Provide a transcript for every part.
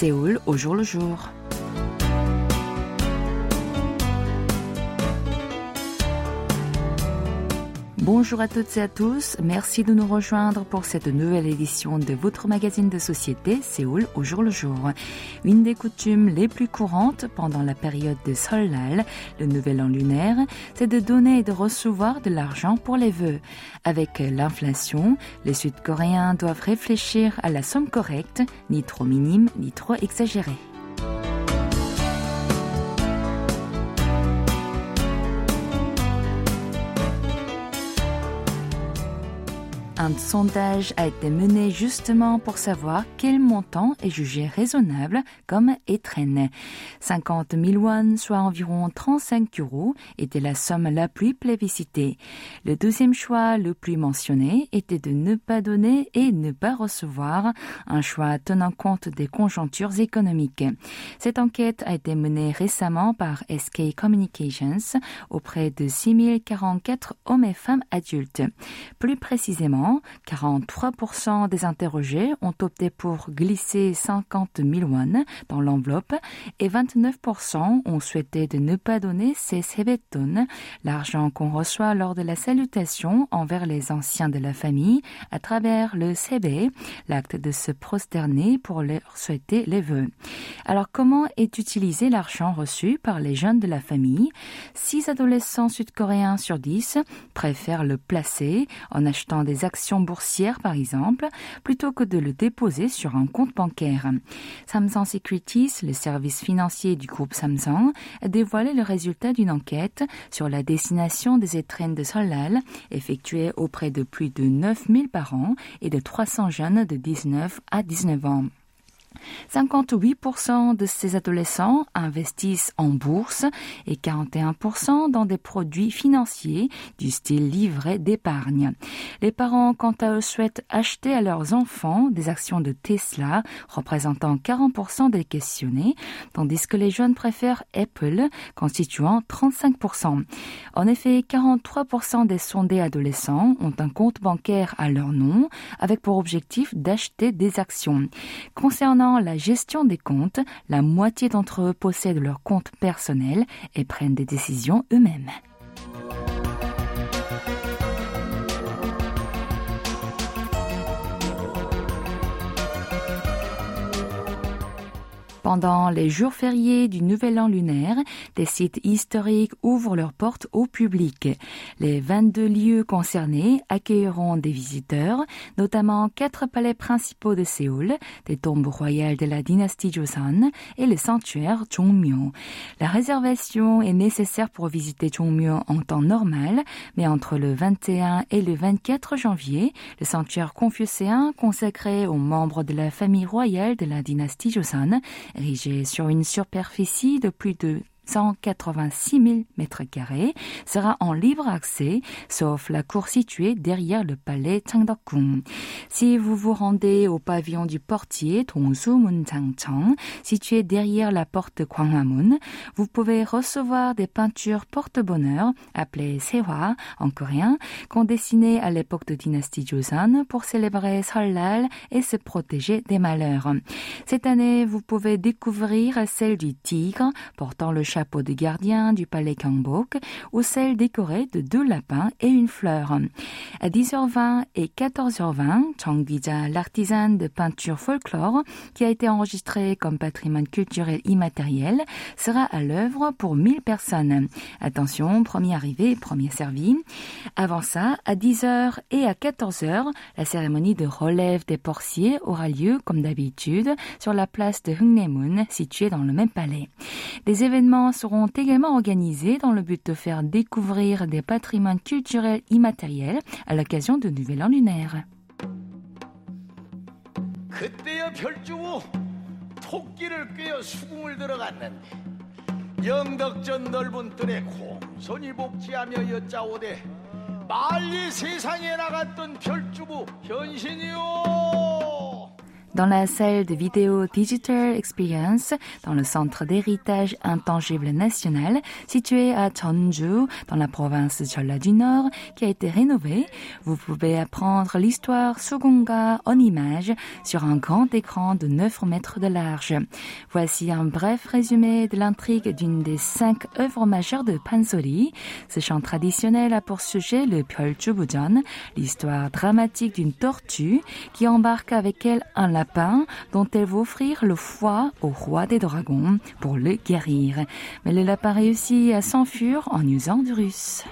Séoul au jour le jour. Bonjour à toutes et à tous. Merci de nous rejoindre pour cette nouvelle édition de votre magazine de société Séoul au jour le jour. Une des coutumes les plus courantes pendant la période de Solal, le nouvel an lunaire, c'est de donner et de recevoir de l'argent pour les vœux. Avec l'inflation, les Sud-Coréens doivent réfléchir à la somme correcte, ni trop minime, ni trop exagérée. Un sondage a été mené justement pour savoir quel montant est jugé raisonnable comme étrenné. 50 000 won, soit environ 35 euros, était la somme la plus plébiscitée. Le deuxième choix le plus mentionné était de ne pas donner et ne pas recevoir, un choix tenant compte des conjonctures économiques. Cette enquête a été menée récemment par SK Communications auprès de 6044 hommes et femmes adultes. Plus précisément, 43% des interrogés ont opté pour glisser 50 000 won dans l'enveloppe et 29% ont souhaité de ne pas donner ces sebeton, l'argent qu'on reçoit lors de la salutation envers les anciens de la famille à travers le sebe, l'acte de se prosterner pour leur souhaiter les vœux. Alors comment est utilisé l'argent reçu par les jeunes de la famille? 6 adolescents sud-coréens sur 10 préfèrent le placer en achetant des actions boursière, par exemple, plutôt que de le déposer sur un compte bancaire. Samsung Securities, le service financier du groupe Samsung, a dévoilé le résultat d'une enquête sur la destination des étrennes de Solal effectuée auprès de plus de 9000 parents et de 300 jeunes de 19 à 19 ans. 58% de ces adolescents investissent en bourse et 41% dans des produits financiers du style livret d'épargne. Les parents, quant à eux, souhaitent acheter à leurs enfants des actions de Tesla, représentant 40% des questionnés, tandis que les jeunes préfèrent Apple, constituant 35%. En effet, 43% des sondés adolescents ont un compte bancaire à leur nom, avec pour objectif d'acheter des actions. Concernant la gestion des comptes, la moitié d'entre eux possèdent leur compte personnel et prennent des décisions eux-mêmes. Pendant les jours fériés du Nouvel An lunaire, des sites historiques ouvrent leurs portes au public. Les 22 lieux concernés accueilleront des visiteurs, notamment quatre palais principaux de Séoul, des tombes royales de la dynastie Joseon et le sanctuaire Jongmyo. La réservation est nécessaire pour visiter Jongmyo en temps normal, mais entre le 21 et le 24 janvier, le sanctuaire confucéen consacré aux membres de la famille royale de la dynastie Joseon érigé sur une superficie de plus de 186 000 mètres carrés sera en libre accès, sauf la cour située derrière le palais Changdeokgung. Si vous vous rendez au pavillon du portier Dongsu Changcheng, situé derrière la porte Gwanghwamun, vous pouvez recevoir des peintures porte-bonheur appelées Sehwa en coréen, qu'on dessinait à l'époque de dynastie Joseon pour célébrer Seollal et se protéger des malheurs. Cette année, vous pouvez découvrir celle du tigre portant le chapeau de gardien du palais Gangbok ou celle décorée de deux lapins et une fleur. À 10h20 et 14h20, Chang Bija, l'artisan de peinture folklore, qui a été enregistré comme patrimoine culturel immatériel, sera à l'œuvre pour 1000 personnes. Attention, premier arrivé, premier servi. Avant ça, à 10h et à 14h, la cérémonie de relève des portiers aura lieu, comme d'habitude, sur la place de Hungnaemun, située dans le même palais. Des événements seront également organisés dans le but de faire découvrir des patrimoines culturels immatériels à l'occasion de Nouvel An lunaire. 그때여 별주고 토끼를 꿰어 수궁을 들어갔는데 영덕전 넓은 뜰에 공손히 복지하며 여짜오되 말리 세상에 나갔던 별주부 현신이요 dans la salle de vidéo Digital Experience dans le centre d'héritage intangible national situé à Jeonju dans la province de Jeolla du Nord qui a été rénové. Vous pouvez apprendre l'histoire Sugunga en images sur un grand écran de 9 mètres de large. Voici un bref résumé de l'intrigue d'une des cinq œuvres majeures de Pansori. Ce chant traditionnel a pour sujet le Pyeoljubujeon, l'histoire dramatique d'une tortue qui embarque avec elle un lapin dont elle va offrir le foie au roi des dragons pour le guérir. Mais le lapin réussit à s'enfuir en usant du russe.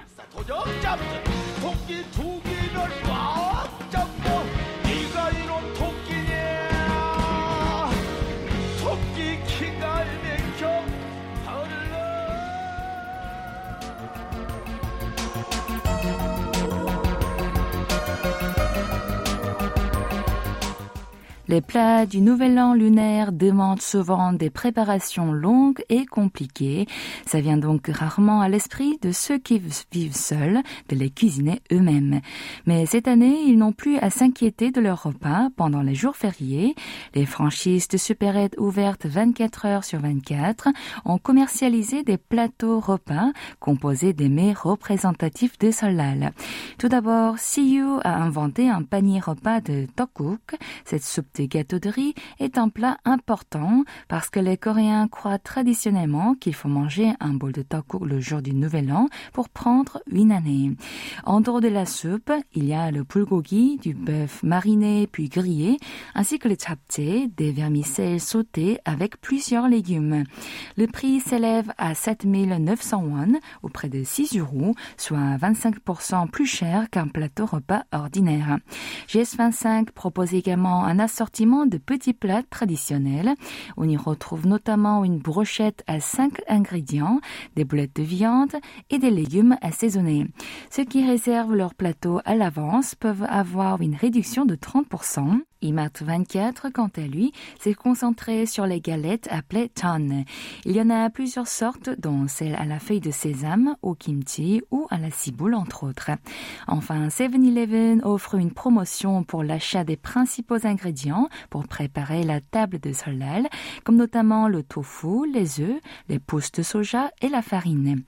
Les plats du Nouvel An lunaire demandent souvent des préparations longues et compliquées. Ça vient donc rarement à l'esprit de ceux qui vivent seuls de les cuisiner eux-mêmes. Mais cette année, ils n'ont plus à s'inquiéter de leur repas pendant les jours fériés. Les franchises de supérettes ouvertes 24 heures sur 24 ont commercialisé des plateaux repas composés des mets représentatifs de Solal. Tout d'abord, Siyu a inventé un panier repas de tokguk, cette soupe de gâteau de riz est un plat important parce que les Coréens croient traditionnellement qu'il faut manger un bol de tteokguk le jour du Nouvel An pour prendre une année. En dehors de la soupe, il y a le bulgogi, du bœuf mariné puis grillé, ainsi que le japchae, des vermicelles sautées avec plusieurs légumes. Le prix s'élève à 7900 won, ou près de 6 euros, soit 25% plus cher qu'un plateau repas ordinaire. GS25 propose également un assortiment de petits plats traditionnels. On y retrouve notamment une brochette à 5 ingrédients, des boulettes de viande et des légumes assaisonnés. Ceux qui réservent leur plateau à l'avance peuvent avoir une réduction de 30%. IMAT 24, quant à lui, s'est concentré sur les galettes appelées ton. Il y en a plusieurs sortes, dont celles à la feuille de sésame, au kimchi ou à la ciboule, entre autres. Enfin, 7-Eleven offre une promotion pour l'achat des principaux ingrédients pour préparer la table de solal, comme notamment le tofu, les œufs, les pousses de soja et la farine.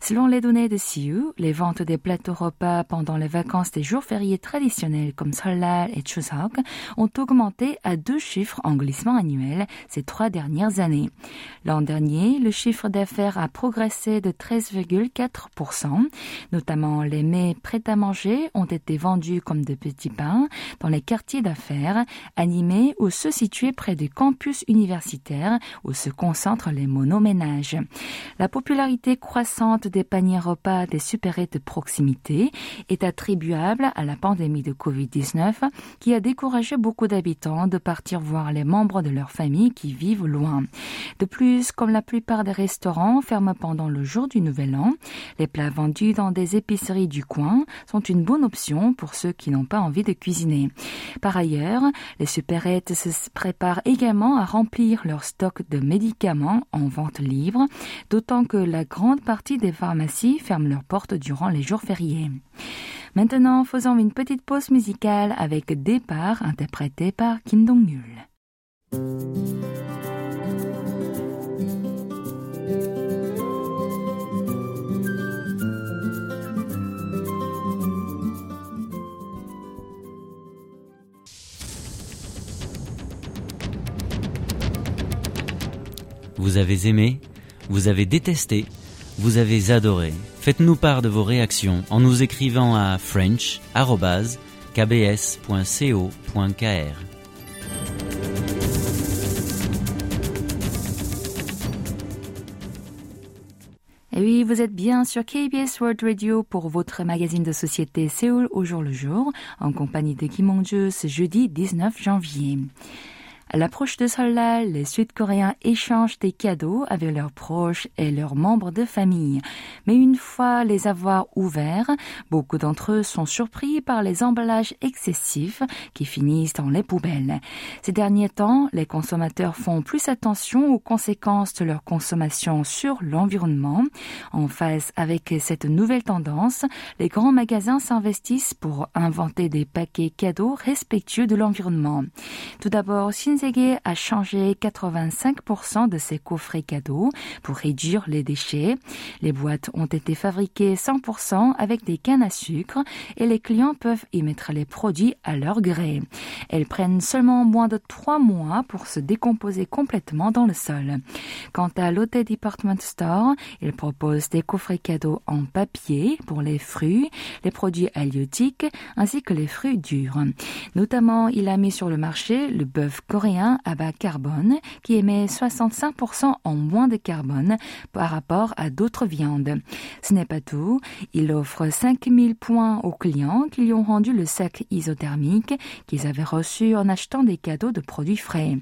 Selon les données de CIU, les ventes des plateaux repas pendant les vacances des jours fériés traditionnels comme Solal et Chuseok ont augmenté à deux chiffres en glissement annuel ces trois dernières années. L'an dernier, le chiffre d'affaires a progressé de 13,4%. Notamment, les mets prêts à manger ont été vendus comme de petits pains dans les quartiers d'affaires animés ou ceux situés près des campus universitaires où se concentrent les monoménages. La popularité croissante des paniers repas des supérettes de proximité est attribuable à la pandémie de Covid-19 qui a découragé beaucoup d'habitants de partir voir les membres de leur famille qui vivent loin. De plus, comme la plupart des restaurants ferment pendant le jour du Nouvel An, les plats vendus dans des épiceries du coin sont une bonne option pour ceux qui n'ont pas envie de cuisiner. Par ailleurs, les supérettes se préparent également à remplir leur stock de médicaments en vente libre, d'autant que la grande partie des pharmacies ferment leurs portes durant les jours fériés. Maintenant, faisons une petite pause musicale avec Départ interprété par Kim Dong-yul. Vous avez aimé, vous avez détesté, vous avez adoré. Faites-nous part de vos réactions en nous écrivant à french.kbs.co.kr. Et oui, vous êtes bien sur KBS World Radio pour votre magazine de société Séoul au jour le jour, en compagnie de Kim hong ce jeudi 19 janvier. À l'approche de cela, les Sud-Coréens échangent des cadeaux avec leurs proches et leurs membres de famille. Mais une fois les avoir ouverts, beaucoup d'entre eux sont surpris par les emballages excessifs qui finissent dans les poubelles. Ces derniers temps, les consommateurs font plus attention aux conséquences de leur consommation sur l'environnement. En phase avec cette nouvelle tendance, les grands magasins s'investissent pour inventer des paquets cadeaux respectueux de l'environnement. Tout d'abord, Shinsegae a changé 85% de ses coffrets cadeaux pour réduire les déchets. Les boîtes ont été fabriquées 100% avec des cannes à sucre et les clients peuvent y mettre les produits à leur gré. Elles prennent seulement moins de trois mois pour se décomposer complètement dans le sol. Quant à Lotte Department Store, il propose des coffrets cadeaux en papier pour les fruits, les produits halieutiques ainsi que les fruits durs. Notamment, il a mis sur le marché le bœuf coréen à bas carbone qui émet 65% en moins de carbone par rapport à d'autres viandes. Ce n'est pas tout. Il offre 5000 points aux clients qui lui ont rendu le sac isothermique qu'ils avaient reçu en achetant des cadeaux de produits frais.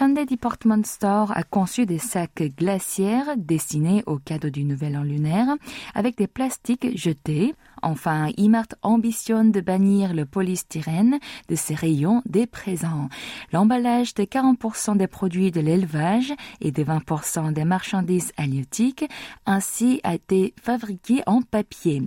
Hyundai Department Store a conçu des sacs glaciaires destinés aux cadeaux du Nouvel An lunaire avec des plastiques jetés Enfin, Imart ambitionne de bannir le polystyrène de ses rayons des présents. L'emballage de 40% des produits de l'élevage et de 20% des marchandises halieutiques ainsi a été fabriqué en papier.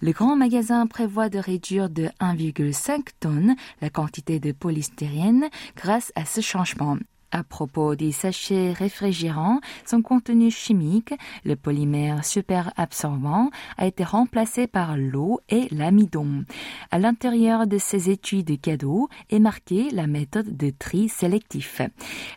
Le grand magasin prévoit de réduire de 1,5 tonnes la quantité de polystyrène grâce à ce changement. À propos des sachets réfrigérants, son contenu chimique, le polymère super absorbant, a été remplacé par l'eau et l'amidon. À l'intérieur de ces études cadeaux est marquée la méthode de tri sélectif.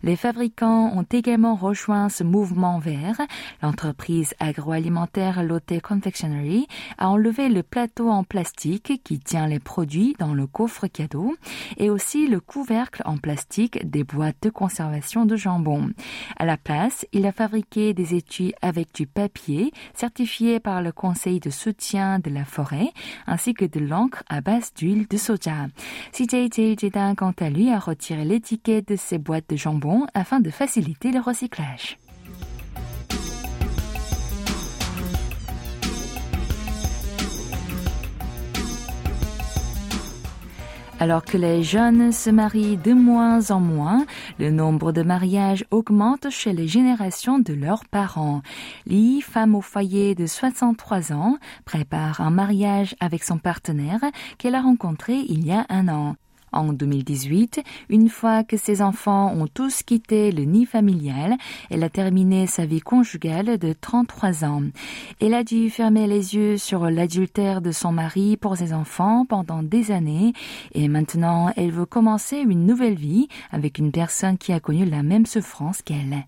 Les fabricants ont également rejoint ce mouvement vert. L'entreprise agroalimentaire Lotte Confectionery a enlevé le plateau en plastique qui tient les produits dans le coffre cadeau et aussi le couvercle en plastique des boîtes de conservation de jambon. À la place, il a fabriqué des étuis avec du papier certifié par le Conseil de soutien de la forêt ainsi que de l'encre à base d'huile de soja. CJJ Jeddah, quant à lui, a retiré l'étiquette de ses boîtes de jambon afin de faciliter le recyclage. Alors que les jeunes se marient de moins en moins, le nombre de mariages augmente chez les générations de leurs parents. Lee, femme au foyer de 63 ans, prépare un mariage avec son partenaire qu'elle a rencontré il y a un an en 2018. Une fois que ses enfants ont tous quitté le nid familial, elle a terminé sa vie conjugale de 33 ans. Elle a dû fermer les yeux sur l'adultère de son mari pour ses enfants pendant des années et maintenant elle veut commencer une nouvelle vie avec une personne qui a connu la même souffrance qu'elle.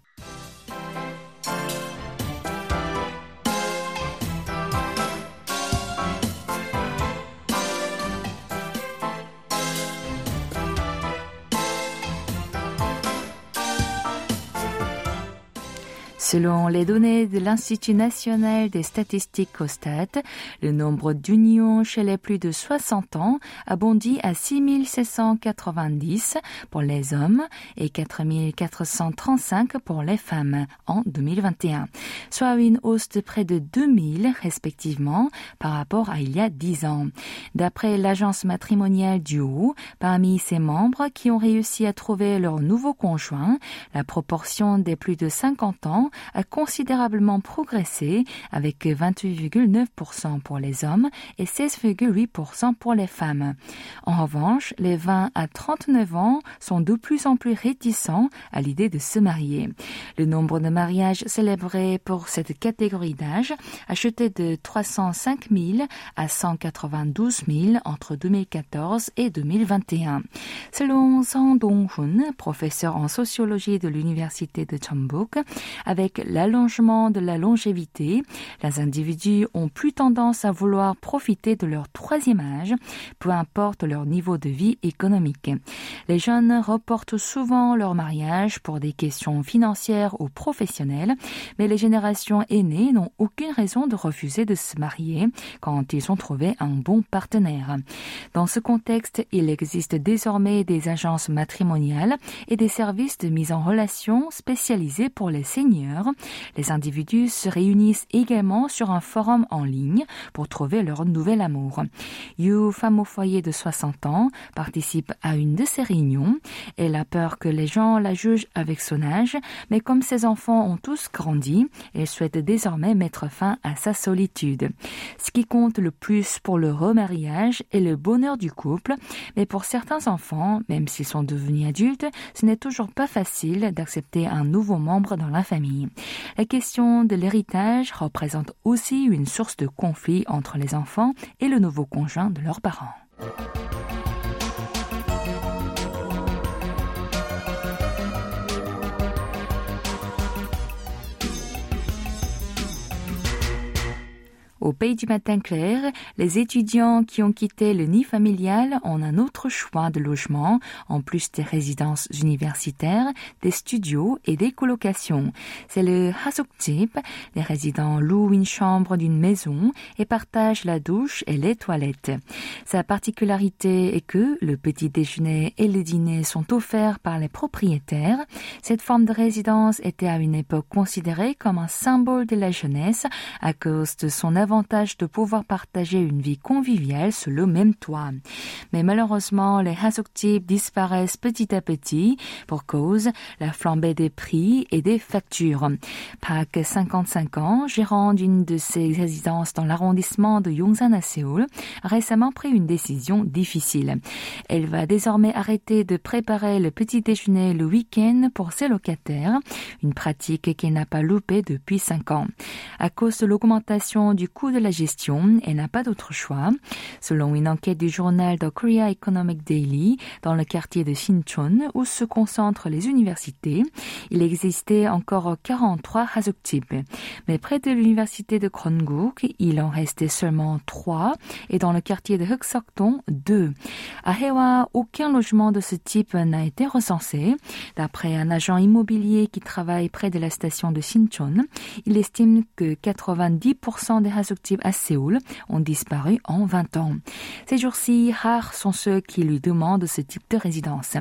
Selon les données de l'Institut national des statistiques COSTAT, le nombre d'unions chez les plus de 60 ans a bondi à 6790 pour les hommes et 4435 pour les femmes en 2021, soit une hausse de près de 2000 respectivement par rapport à il y a 10 ans. D'après l'agence matrimoniale du Haut, parmi ses membres qui ont réussi à trouver leur nouveau conjoint, la proportion des plus de 50 ans a considérablement progressé avec 28,9% pour les hommes et 16,8% pour les femmes. En revanche, les 20 à 39 ans sont de plus en plus réticents à l'idée de se marier. Le nombre de mariages célébrés pour cette catégorie d'âge a chuté de 305 000 à 192 000 entre 2014 et 2021. Selon Sang Dong-hun, professeur en sociologie de l'université de Chonbuk, avec l'allongement de la longévité, les individus ont plus tendance à vouloir profiter de leur troisième âge, peu importe leur niveau de vie économique. Les jeunes reportent souvent leur mariage pour des questions financières ou professionnelles, mais les générations aînées n'ont aucune raison de refuser de se marier quand ils ont trouvé un bon partenaire. Dans ce contexte, il existe désormais des agences matrimoniales et des services de mise en relation spécialisés pour les seniors. Les individus se réunissent également sur un forum en ligne pour trouver leur nouvel amour. Yu, femme au foyer de 60 ans, participe à une de ces réunions. Elle a peur que les gens la jugent avec son âge, mais comme ses enfants ont tous grandi, elle souhaite désormais mettre fin à sa solitude. Ce qui compte le plus pour le remariage est le bonheur du couple, mais pour certains enfants, même s'ils sont devenus adultes, ce n'est toujours pas facile d'accepter un nouveau membre dans la famille. La question de l'héritage représente aussi une source de conflit entre les enfants et le nouveau conjoint de leurs parents. Au pays du matin clair, les étudiants qui ont quitté le nid familial ont un autre choix de logement, en plus des résidences universitaires, des studios et des colocations. C'est le Hasukjip. Les résidents louent une chambre d'une maison et partagent la douche et les toilettes. Sa particularité est que le petit déjeuner et le dîner sont offerts par les propriétaires. Cette forme de résidence était à une époque considérée comme un symbole de la jeunesse à cause de son avantage de pouvoir partager une vie conviviale sous le même toit. Mais malheureusement, les Hasukjip disparaissent petit à petit pour cause la flambée des prix et des factures. Park, 55 ans, gérant d'une de ces résidences dans l'arrondissement de Yongsan à Séoul, a récemment pris une décision difficile. Elle va désormais arrêter de préparer le petit déjeuner le week-end pour ses locataires, une pratique qu'elle n'a pas loupée depuis 5 ans. À cause de l'augmentation du coût de la gestion, elle n'a pas d'autre choix. Selon une enquête du journal The Korea Economic Daily, dans le quartier de Sinchon, où se concentrent les universités, il existait encore 43 Hasukjip. Mais près de l'université de Grongguk, il en restait seulement 3 et dans le quartier de Huksokdong, 2. À Hewa, aucun logement de ce type n'a été recensé. D'après un agent immobilier qui travaille près de la station de Sinchon, il estime que 90% des Hasukjip à Séoul ont disparu en 20 ans. Ces jours-ci, rares sont ceux qui lui demandent ce type de résidence.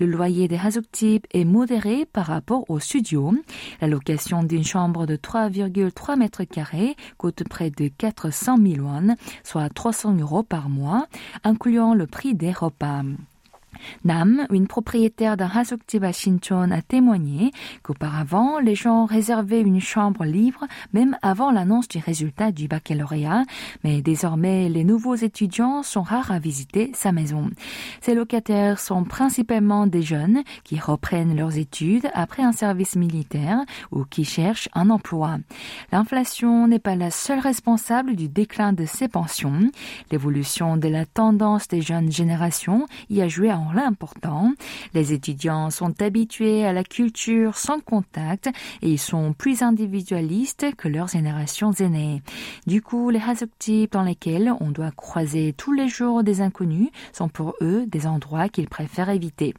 Le loyer des Hasukjip est modéré par rapport au studio. La location d'une chambre de 3,3 mètres carrés coûte près de 400 000 won, soit 300 euros par mois, incluant le prix des repas. Nam, une propriétaire d'un Hasukjip à Shinchon, a témoigné qu'auparavant, les gens réservaient une chambre libre même avant l'annonce du résultat du baccalauréat, mais désormais, les nouveaux étudiants sont rares à visiter sa maison. Ces locataires sont principalement des jeunes qui reprennent leurs études après un service militaire ou qui cherchent un emploi. L'inflation n'est pas la seule responsable du déclin de ces pensions. L'évolution de la tendance des jeunes générations y a joué un l'important. Les étudiants sont habitués à la culture sans contact et ils sont plus individualistes que leurs générations aînées. Du coup, les Hasukjip dans lesquels on doit croiser tous les jours des inconnus sont pour eux des endroits qu'ils préfèrent éviter.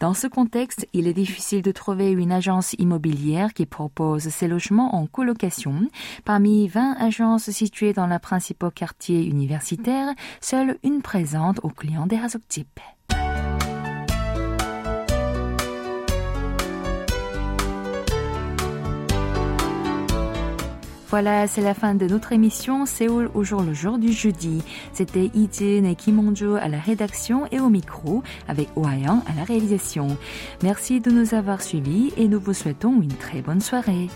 Dans ce contexte, il est difficile de trouver une agence immobilière qui propose ces logements en colocation. Parmi 20 agences situées dans la principaux quartiers universitaires, seule une présente aux clients des Hasukjip. Voilà, c'est la fin de notre émission Séoul au jour le jour du jeudi. C'était Ijin et Kim à la rédaction et au micro avec Ohayan à la réalisation. Merci de nous avoir suivis et nous vous souhaitons une très bonne soirée.